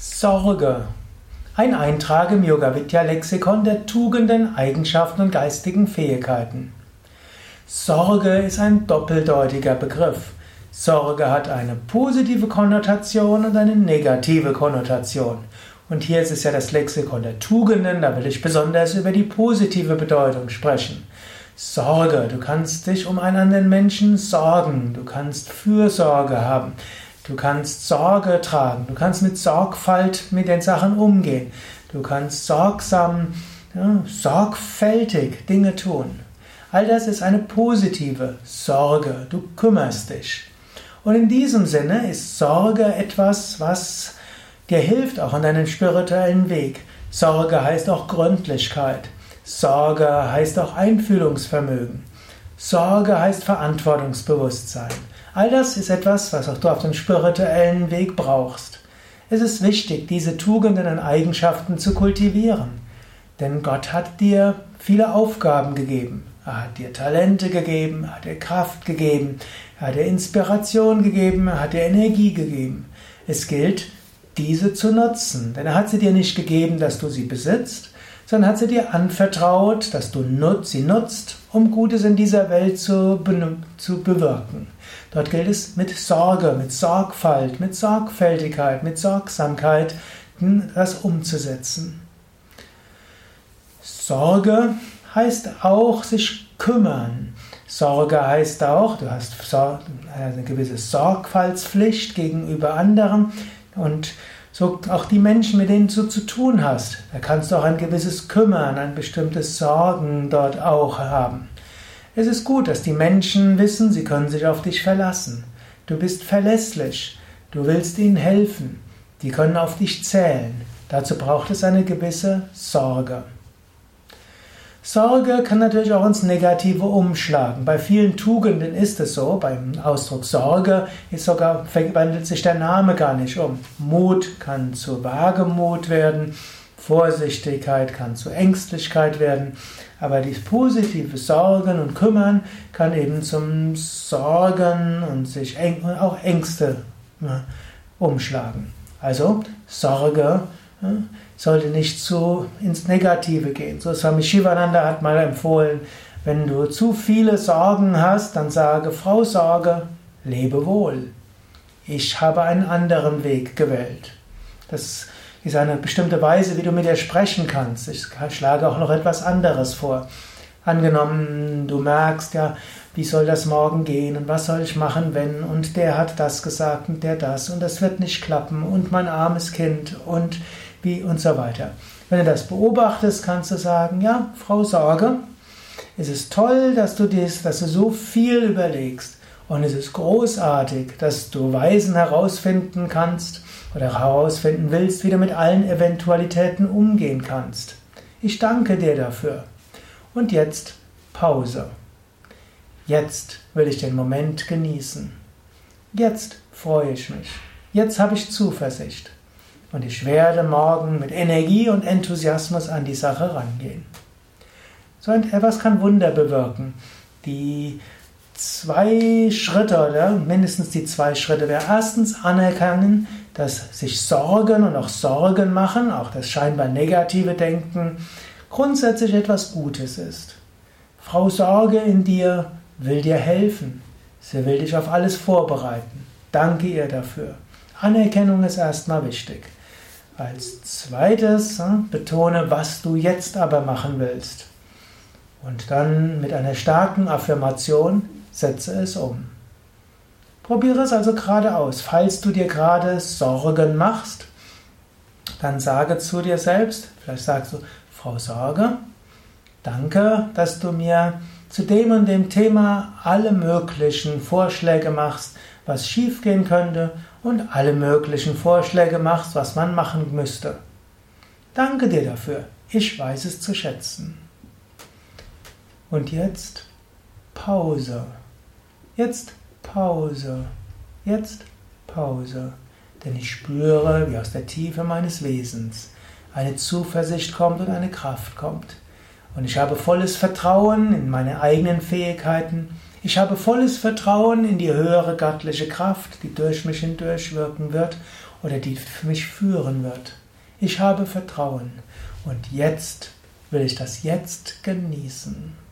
Sorge. Ein Eintrag im Yoga Vidya Lexikon der Tugenden, Eigenschaften und geistigen Fähigkeiten. Sorge ist ein doppeldeutiger Begriff. Sorge hat eine positive Konnotation und eine negative Konnotation. Und hier ist es ja das Lexikon der Tugenden, da will ich besonders über die positive Bedeutung sprechen. Sorge, du kannst dich um einen anderen Menschen sorgen, du kannst Fürsorge haben. Du kannst Sorge tragen, du kannst mit Sorgfalt mit den Sachen umgehen, du kannst sorgsam, ja, sorgfältig Dinge tun. All das ist eine positive Sorge, du kümmerst dich. Und in diesem Sinne ist Sorge etwas, was dir hilft, auch an deinem spirituellen Weg. Sorge heißt auch Gründlichkeit. Sorge heißt auch Einfühlungsvermögen. Sorge heißt Verantwortungsbewusstsein. All das ist etwas, was auch du auf dem spirituellen Weg brauchst. Es ist wichtig, diese Tugenden und Eigenschaften zu kultivieren. Denn Gott hat dir viele Aufgaben gegeben. Er hat dir Talente gegeben, er hat dir Kraft gegeben, er hat dir Inspiration gegeben, er hat dir Energie gegeben. Es gilt, diese zu nutzen. Denn er hat sie dir nicht gegeben, dass du sie besitzt, sondern hat sie dir anvertraut, dass du sie nutzt, um Gutes in dieser Welt zu, zu bewirken. Dort gilt es mit Sorge, mit Sorgfalt, mit Sorgfältigkeit, mit Sorgsamkeit das umzusetzen. Sorge heißt auch sich kümmern. Sorge heißt auch, du hast eine gewisse Sorgfaltspflicht gegenüber anderen und so auch die Menschen, mit denen du zu tun hast. Da kannst du auch ein gewisses Kümmern, ein bestimmtes Sorgen dort auch haben. Es ist gut, dass die Menschen wissen, sie können sich auf dich verlassen. Du bist verlässlich. Du willst ihnen helfen. Die können auf dich zählen. Dazu braucht es eine gewisse Sorge. Sorge kann natürlich auch ins Negative umschlagen. Bei vielen Tugenden ist es so. Beim Ausdruck Sorge ist sogar, wandelt sich der Name gar nicht um. Mut kann zu Wagemut werden. Vorsichtigkeit kann zu Ängstlichkeit werden, aber die positive Sorgen und Kümmern kann eben zum Sorgen und sich auch Ängste ja, umschlagen. Also Sorge sollte nicht zu ins Negative gehen. So Swami Shivananda hat mal empfohlen, wenn du zu viele Sorgen hast, dann sage Frau Sorge, lebe wohl. Ich habe einen anderen Weg gewählt. Das ist eine bestimmte Weise, wie du mit ihr sprechen kannst. Ich schlage auch noch etwas anderes vor. Angenommen, du merkst ja, wie soll das morgen gehen und was soll ich machen, wenn und der hat das gesagt und der das und das wird nicht klappen und mein armes Kind und wie und so weiter. Wenn du das beobachtest, kannst du sagen, ja, Frau Sorge, es ist toll, dass du dies, dass du so viel überlegst und es ist großartig, dass du Weisen herausfinden kannst, oder herausfinden willst, wie du mit allen Eventualitäten umgehen kannst. Ich danke dir dafür. Und jetzt Pause. Jetzt will ich den Moment genießen. Jetzt freue ich mich. Jetzt habe ich Zuversicht. Und ich werde morgen mit Energie und Enthusiasmus an die Sache rangehen. So etwas kann Wunder bewirken. Die zwei Schritte oder mindestens die zwei Schritte wäre erstens anerkennen, dass sich Sorgen und auch Sorgen machen, auch das scheinbar negative Denken, grundsätzlich etwas Gutes ist. Frau Sorge in dir will dir helfen. Sie will dich auf alles vorbereiten. Danke ihr dafür. Anerkennung ist erstmal wichtig. Als zweites hm, betone, was du jetzt aber machen willst. Und dann mit einer starken Affirmation setze es um. Probiere es also gerade aus. Falls du dir gerade Sorgen machst, dann sage zu dir selbst, vielleicht sagst du, Frau Sorge, danke, dass du mir zu dem und dem Thema alle möglichen Vorschläge machst, was schiefgehen könnte und alle möglichen Vorschläge machst, was man machen müsste. Danke dir dafür. Ich weiß es zu schätzen. Und jetzt Pause. Jetzt Pause. Jetzt Pause. Denn ich spüre, wie aus der Tiefe meines Wesens eine Zuversicht kommt und eine Kraft kommt. Und ich habe volles Vertrauen in meine eigenen Fähigkeiten. Ich habe volles Vertrauen in die höhere göttliche Kraft, die durch mich hindurch wirken wird. oder die mich führen wird. Ich habe Vertrauen und jetzt will ich das jetzt genießen.